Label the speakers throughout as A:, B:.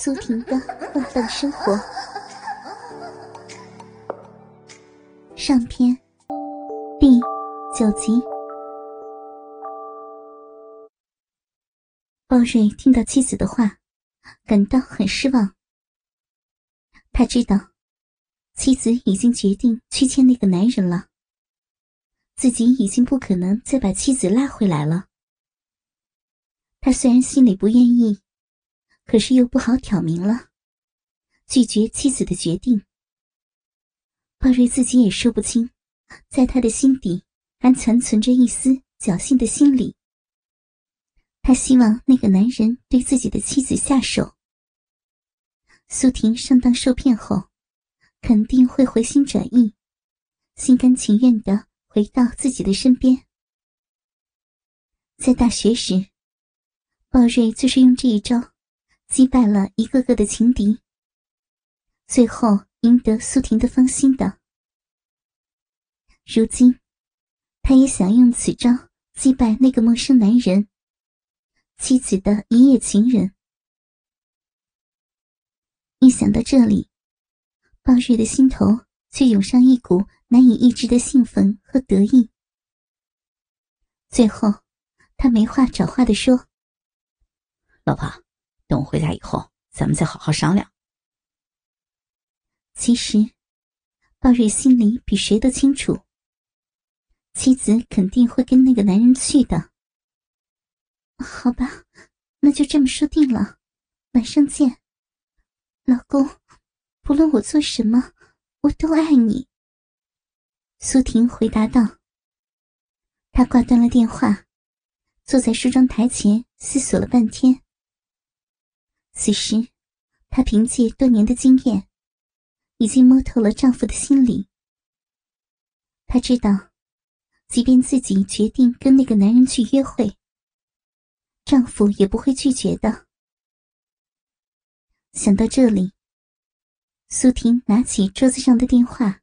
A: 苏婷的放荡生活上篇第九集。鲍瑞听到妻子的话，感到很失望。他知道妻子已经决定去见那个男人了，自己已经不可能再把妻子拉回来了。他虽然心里不愿意。可是又不好挑明了，拒绝妻子的决定。鲍瑞自己也说不清，在他的心底还残存着一丝侥幸的心理。他希望那个男人对自己的妻子下手。苏婷上当受骗后，肯定会回心转意，心甘情愿的回到自己的身边。在大学时，鲍瑞就是用这一招。击败了一个个的情敌，最后赢得苏婷的芳心的。如今，他也想用此招击败那个陌生男人，妻子的一夜情人。一想到这里，鲍瑞的心头却涌上一股难以抑制的兴奋和得意。最后，他没话找话的说：“
B: 老婆。”等我回家以后，咱们再好好商量。
A: 其实，鲍瑞心里比谁都清楚，妻子肯定会跟那个男人去的。好吧，那就这么说定了，晚上见，老公。不论我做什么，我都爱你。苏婷回答道。他挂断了电话，坐在梳妆台前思索了半天。此时，她凭借多年的经验，已经摸透了丈夫的心理。她知道，即便自己决定跟那个男人去约会，丈夫也不会拒绝的。想到这里，苏婷拿起桌子上的电话，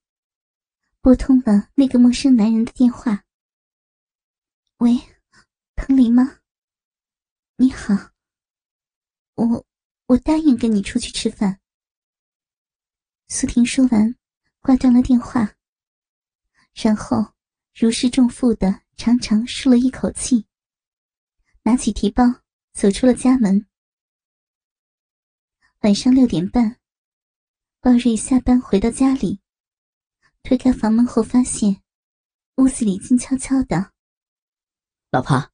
A: 拨通了那个陌生男人的电话。“喂，彭林吗？你好，我。”我答应跟你出去吃饭。苏婷说完，挂断了电话，然后如释重负的长长舒了一口气，拿起提包走出了家门。晚上六点半，鲍瑞下班回到家里，推开房门后，发现屋子里静悄悄的。
B: 老婆，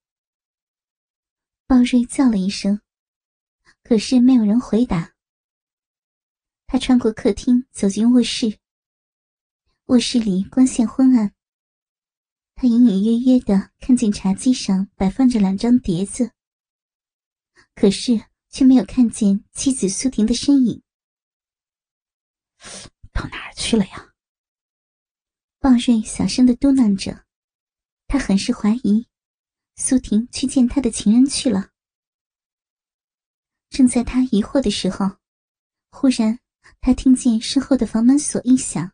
A: 鲍瑞叫了一声。可是没有人回答。他穿过客厅，走进卧室。卧室里光线昏暗。他隐隐约约的看见茶几上摆放着两张碟子，可是却没有看见妻子苏婷的身影。
B: 到哪儿去了呀？
A: 鲍瑞小声的嘟囔着，他很是怀疑，苏婷去见他的情人去了。正在他疑惑的时候，忽然他听见身后的房门锁一响，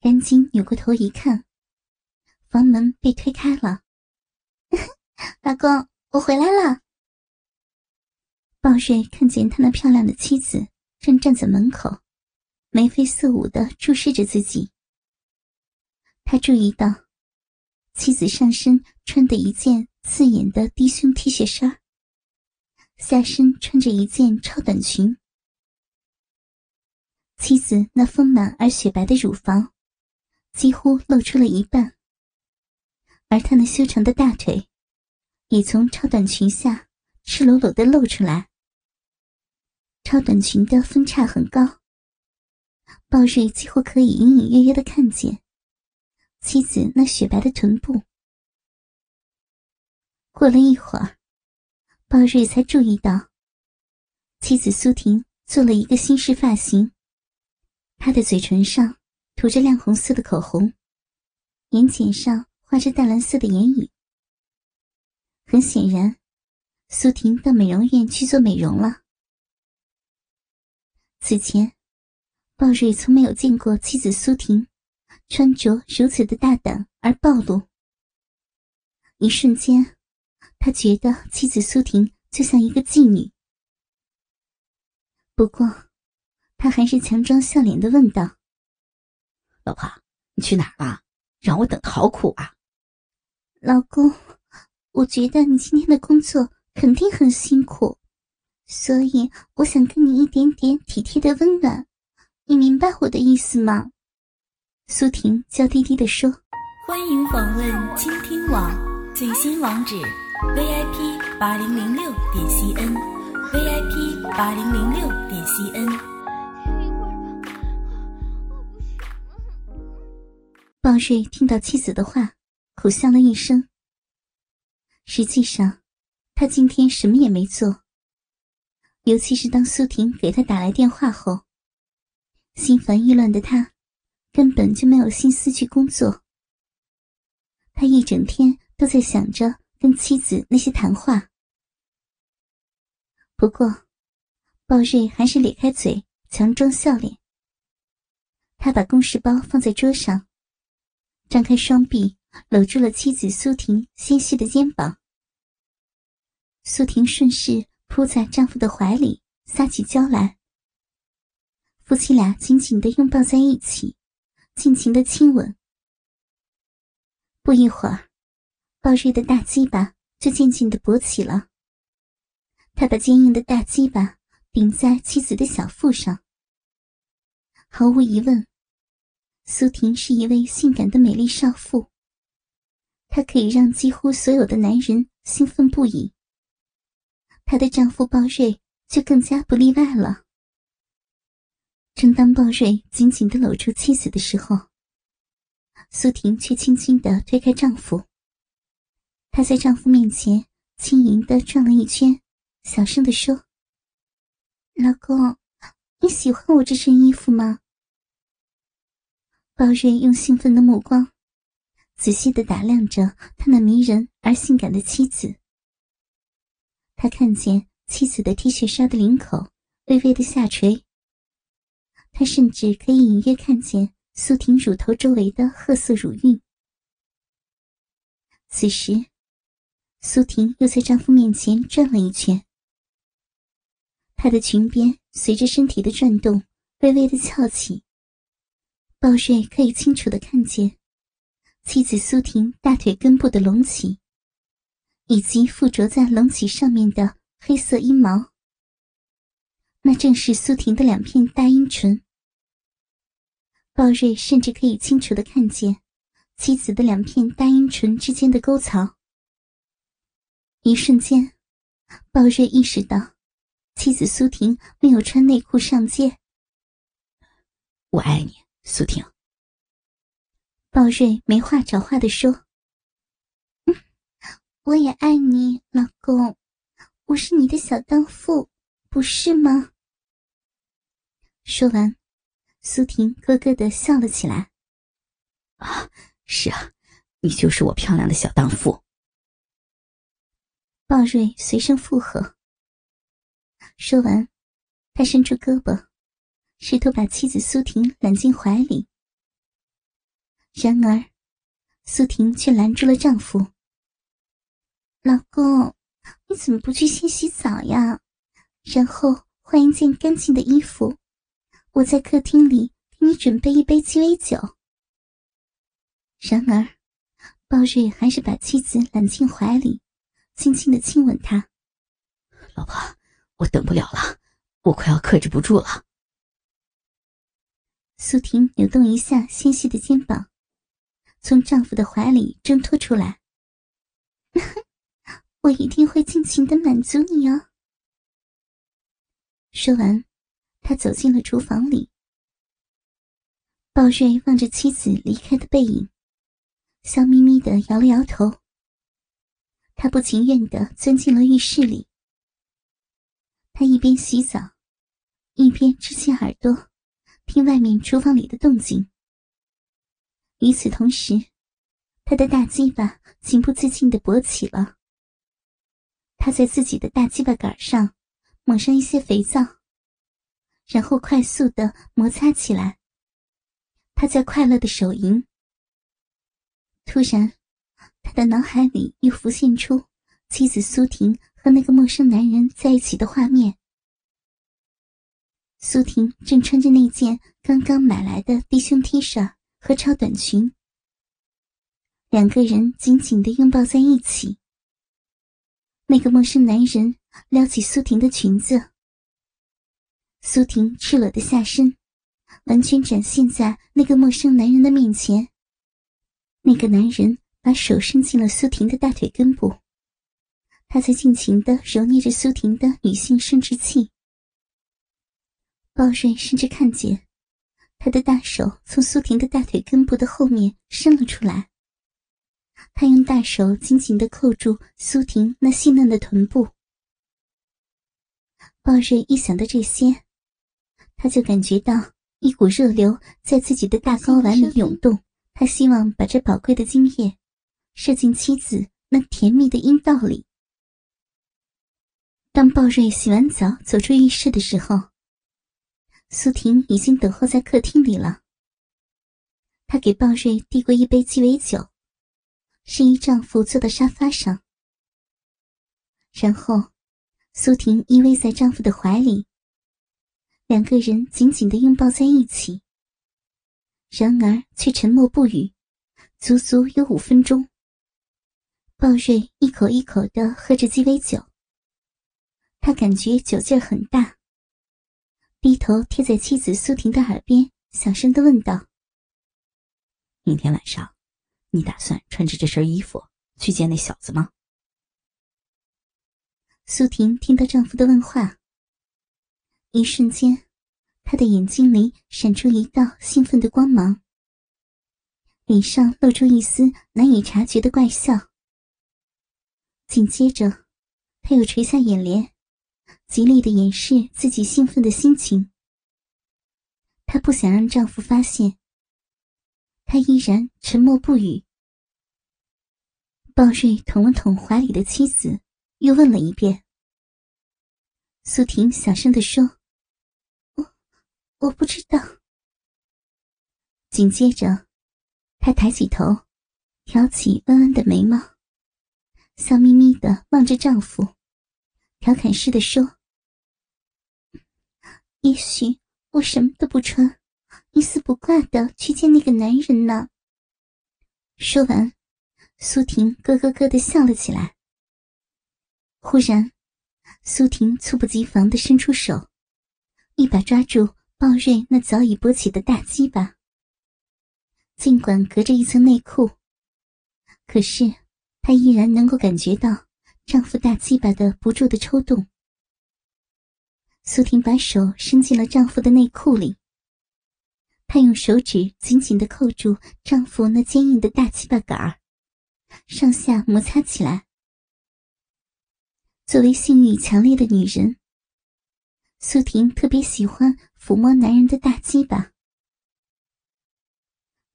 A: 赶紧扭过头一看，房门被推开了。老公，我回来了。鲍瑞看见他那漂亮的妻子正站在门口，眉飞色舞的注视着自己。他注意到，妻子上身穿的一件刺眼的低胸 T 恤衫。下身穿着一件超短裙，妻子那丰满而雪白的乳房几乎露出了一半，而她那修长的大腿也从超短裙下赤裸裸的露出来。超短裙的分叉很高，鲍瑞几乎可以隐隐约约的看见妻子那雪白的臀部。过了一会儿。鲍瑞才注意到，妻子苏婷做了一个新式发型。她的嘴唇上涂着亮红色的口红，眼睑上画着淡蓝色的眼影。很显然，苏婷到美容院去做美容了。此前，鲍瑞从没有见过妻子苏婷穿着如此的大胆而暴露。一瞬间。他觉得妻子苏婷就像一个妓女。不过，他还是强装笑脸的问道：“
B: 老婆，你去哪儿了？让我等的好苦啊！”
A: 老公，我觉得你今天的工作肯定很辛苦，所以我想给你一点点体贴的温暖，你明白我的意思吗？苏婷娇滴滴的说：“
C: 欢迎访问倾听网最新网址：vip 八零零六点 cn，vip 八零零六点 cn。”
A: 鲍瑞听到妻子的话，苦笑了一声。实际上，他今天什么也没做。尤其是当苏婷给他打来电话后，心烦意乱的他，根本就没有心思去工作。他一整天都在想着跟妻子那些谈话。不过，鲍瑞还是咧开嘴，强装笑脸。他把公事包放在桌上。张开双臂，搂住了妻子苏婷纤细的肩膀。苏婷顺势扑在丈夫的怀里，撒起娇来。夫妻俩紧紧的拥抱在一起，尽情的亲吻。不一会儿，鲍瑞的大鸡巴就渐渐的勃起了。他把坚硬的大鸡巴顶在妻子的小腹上。毫无疑问。苏婷是一位性感的美丽少妇，她可以让几乎所有的男人兴奋不已。她的丈夫鲍瑞就更加不例外了。正当鲍瑞紧紧的搂住妻子的时候，苏婷却轻轻的推开丈夫。她在丈夫面前轻盈的转了一圈，小声的说：“老公，你喜欢我这身衣服吗？”鲍瑞用兴奋的目光，仔细的打量着他那迷人而性感的妻子。他看见妻子的 T 恤衫的领口微微的下垂，他甚至可以隐约看见苏婷乳头周围的褐色乳晕。此时，苏婷又在丈夫面前转了一圈，她的裙边随着身体的转动微微的翘起。鲍瑞可以清楚的看见妻子苏婷大腿根部的隆起，以及附着在隆起上面的黑色阴毛。那正是苏婷的两片大阴唇。鲍瑞甚至可以清楚的看见妻子的两片大阴唇之间的沟槽。一瞬间，鲍瑞意识到妻子苏婷没有穿内裤上街。
B: 我爱你。苏婷，
A: 鲍瑞没话找话的说：“我也爱你，老公，我是你的小荡妇，不是吗？”说完，苏婷咯咯的笑了起来。
B: “啊，是啊，你就是我漂亮的小荡妇。”
A: 鲍瑞随声附和。说完，他伸出胳膊。试图把妻子苏婷揽进怀里，然而苏婷却拦住了丈夫：“老公，你怎么不去先洗澡呀？然后换一件干净的衣服，我在客厅里给你准备一杯鸡尾酒。”然而，鲍瑞还是把妻子揽进怀里，轻轻的亲吻他：“
B: 老婆，我等不了了，我快要克制不住了。”
A: 苏婷扭动一下纤细的肩膀，从丈夫的怀里挣脱出来。我一定会尽情的满足你哦。说完，他走进了厨房里。鲍瑞望着妻子离开的背影，笑眯眯的摇了摇头。他不情愿的钻进了浴室里。他一边洗澡，一边支起耳朵。听外面厨房里的动静。与此同时，他的大鸡巴情不自禁的勃起了。他在自己的大鸡巴杆上抹上一些肥皂，然后快速的摩擦起来。他在快乐的手淫。突然，他的脑海里又浮现出妻子苏婷和那个陌生男人在一起的画面。苏婷正穿着那件刚刚买来的低胸 T 恤和超短裙，两个人紧紧的拥抱在一起。那个陌生男人撩起苏婷的裙子，苏婷赤裸的下身完全展现在那个陌生男人的面前。那个男人把手伸进了苏婷的大腿根部，他在尽情的揉捏着苏婷的女性生殖器。鲍瑞甚至看见，他的大手从苏婷的大腿根部的后面伸了出来。他用大手紧紧的扣住苏婷那细嫩的臀部。鲍瑞一想到这些，他就感觉到一股热流在自己的大睾丸里涌动。他希望把这宝贵的精液射进妻子那甜蜜的阴道里。当鲍瑞洗完澡走出浴室的时候。苏婷已经等候在客厅里了。她给鲍瑞递过一杯鸡尾酒，示意丈夫坐到沙发上。然后，苏婷依偎在丈夫的怀里，两个人紧紧的拥抱在一起。然而，却沉默不语，足足有五分钟。鲍瑞一口一口的喝着鸡尾酒，他感觉酒劲儿很大。低头贴在妻子苏婷的耳边，小声的问道：“
B: 明天晚上，你打算穿着这身衣服去见那小子吗？”
A: 苏婷听到丈夫的问话，一瞬间，她的眼睛里闪出一道兴奋的光芒，脸上露出一丝难以察觉的怪笑。紧接着，她又垂下眼帘。极力的掩饰自己兴奋的心情，她不想让丈夫发现。她依然沉默不语。鲍瑞捅了捅怀里的妻子，又问了一遍。苏婷小声的说：“我我不知道。”紧接着，她抬起头，挑起弯弯的眉毛，笑眯眯的望着丈夫，调侃似的说。也许我什么都不穿，一丝不挂的去见那个男人呢。说完，苏婷咯咯咯的笑了起来。忽然，苏婷猝不及防的伸出手，一把抓住鲍瑞那早已勃起的大鸡巴。尽管隔着一层内裤，可是她依然能够感觉到丈夫大鸡巴的不住的抽动。苏婷把手伸进了丈夫的内裤里，她用手指紧紧的扣住丈夫那坚硬的大鸡巴杆儿，上下摩擦起来。作为性欲强烈的女人，苏婷特别喜欢抚摸男人的大鸡巴。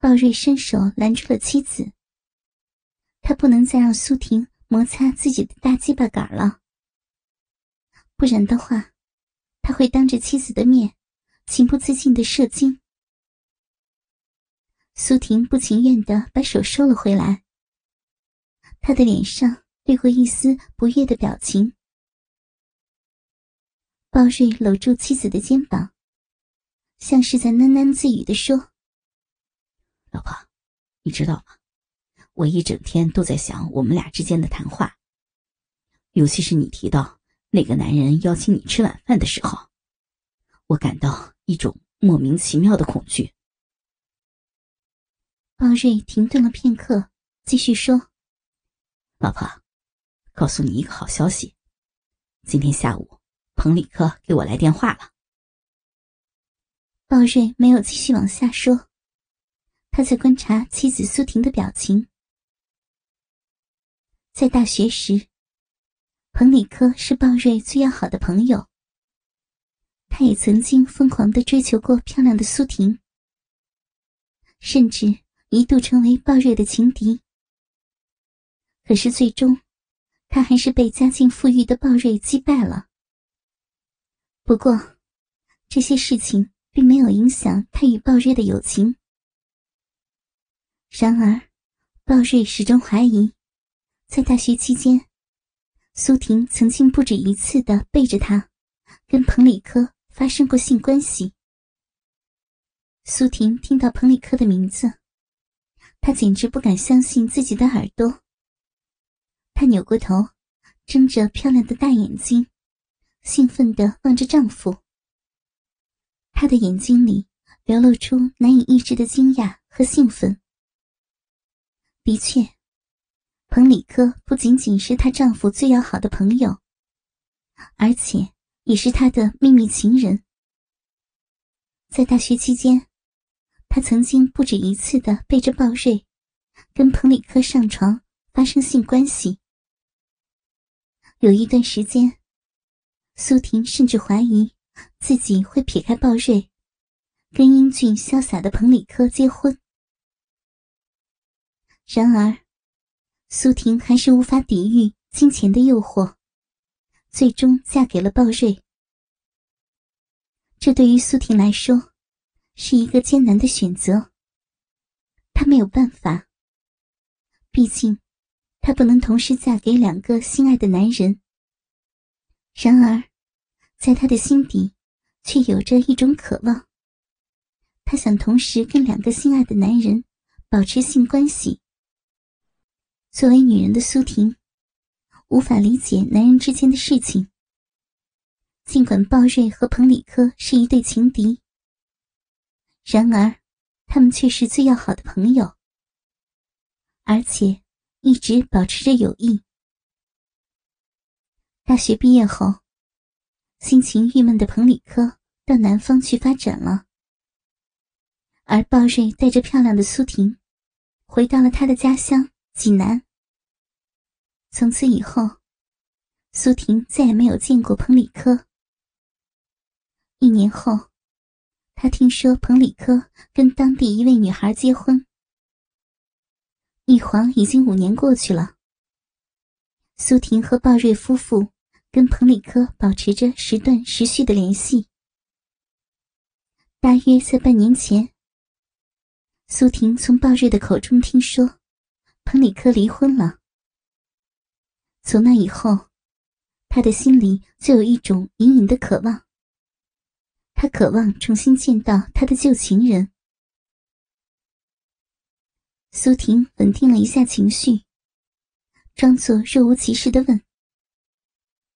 A: 鲍瑞伸手拦住了妻子，他不能再让苏婷摩擦自己的大鸡巴杆了，不然的话。他会当着妻子的面，情不自禁的射精。苏婷不情愿的把手收了回来，她的脸上掠过一丝不悦的表情。鲍瑞搂住妻子的肩膀，像是在喃喃自语的说：“
B: 老婆，你知道吗？我一整天都在想我们俩之间的谈话，尤其是你提到。”那个男人邀请你吃晚饭的时候，我感到一种莫名其妙的恐惧。
A: 鲍瑞停顿了片刻，继续说：“
B: 老婆，告诉你一个好消息，今天下午彭里克给我来电话了。”
A: 鲍瑞没有继续往下说，他在观察妻子苏婷的表情。在大学时。彭里科是鲍瑞最要好的朋友，他也曾经疯狂的追求过漂亮的苏婷，甚至一度成为鲍瑞的情敌。可是最终，他还是被家境富裕的鲍瑞击败了。不过，这些事情并没有影响他与鲍瑞的友情。然而，鲍瑞始终怀疑，在大学期间。苏婷曾经不止一次的背着他，跟彭里科发生过性关系。苏婷听到彭里科的名字，她简直不敢相信自己的耳朵。她扭过头，睁着漂亮的大眼睛，兴奋的望着丈夫。她的眼睛里流露出难以抑制的惊讶和兴奋。的确，彭里科不仅仅是她丈夫最要好的朋友，而且也是她的秘密情人。在大学期间。她曾经不止一次的背着鲍瑞，跟彭里科上床发生性关系。有一段时间，苏婷甚至怀疑自己会撇开鲍瑞，跟英俊潇洒的彭里科结婚。然而，苏婷还是无法抵御金钱的诱惑，最终嫁给了鲍瑞。这对于苏婷来说，是一个艰难的选择。她没有办法，毕竟她不能同时嫁给两个心爱的男人。然而，在她的心底，却有着一种渴望。她想同时跟两个心爱的男人保持性关系。作为女人的苏婷，无法理解男人之间的事情。尽管鲍瑞和彭里科是一对情敌。然而，他们却是最要好的朋友，而且一直保持着友谊。大学毕业后，心情郁闷的彭里科到南方去发展了，而鲍瑞带着漂亮的苏婷，回到了他的家乡济南。从此以后，苏婷再也没有见过彭里科。一年后。他听说彭里科跟当地一位女孩结婚，一晃已经五年过去了。苏婷和鲍瑞夫妇跟彭里科保持着时断时续的联系。大约在半年前，苏婷从鲍瑞的口中听说彭里科离婚了。从那以后，他的心里就有一种隐隐的渴望。他渴望重新见到他的旧情人。苏婷稳定了一下情绪，装作若无其事的问：“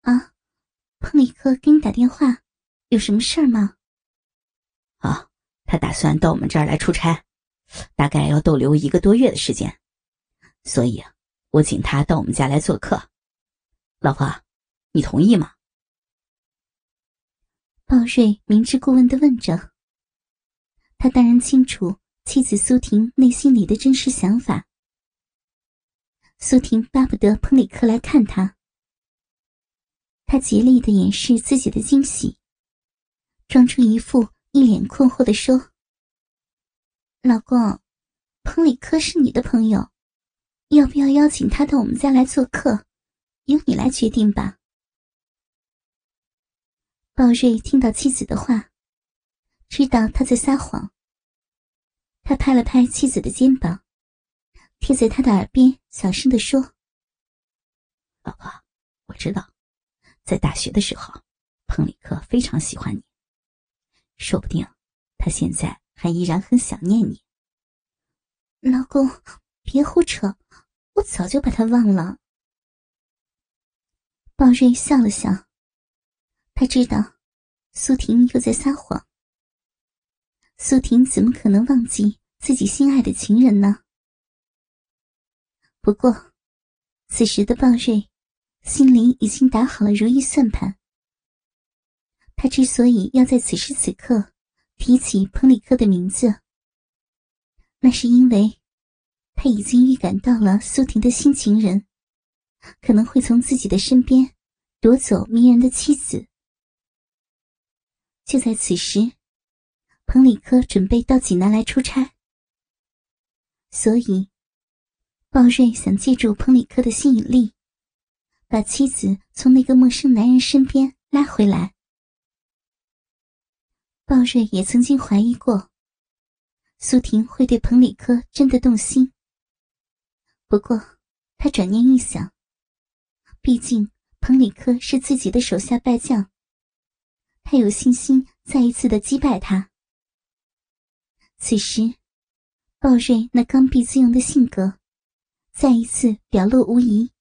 A: 啊，彭里克给你打电话，有什么事儿吗？”“
B: 啊，他打算到我们这儿来出差，大概要逗留一个多月的时间，所以我请他到我们家来做客。老婆，你同意吗？”
A: 鲍瑞明知故问的问着，他当然清楚妻子苏婷内心里的真实想法。苏婷巴不得彭里克来看他，他竭力的掩饰自己的惊喜，装出一副一脸困惑的说：“老公，彭里克是你的朋友，要不要邀请他到我们家来做客，由你来决定吧。”鲍瑞听到妻子的话，知道他在撒谎。他拍了拍妻子的肩膀，贴在他的耳边小声的说：“
B: 老婆，我知道，在大学的时候，彭里克非常喜欢你，说不定他现在还依然很想念你。”
A: 老公，别胡扯，我早就把他忘了。鲍瑞笑了笑。他知道，苏婷又在撒谎。苏婷怎么可能忘记自己心爱的情人呢？不过，此时的鲍瑞心里已经打好了如意算盘。他之所以要在此时此刻提起彭里克的名字，那是因为他已经预感到了苏婷的新情人可能会从自己的身边夺走迷人的妻子。就在此时，彭里科准备到济南来出差，所以鲍瑞想借助彭里科的吸引力，把妻子从那个陌生男人身边拉回来。鲍瑞也曾经怀疑过，苏婷会对彭里科真的动心。不过他转念一想，毕竟彭里克是自己的手下败将。他有信心再一次的击败他。此时，鲍瑞那刚愎自用的性格，再一次表露无遗。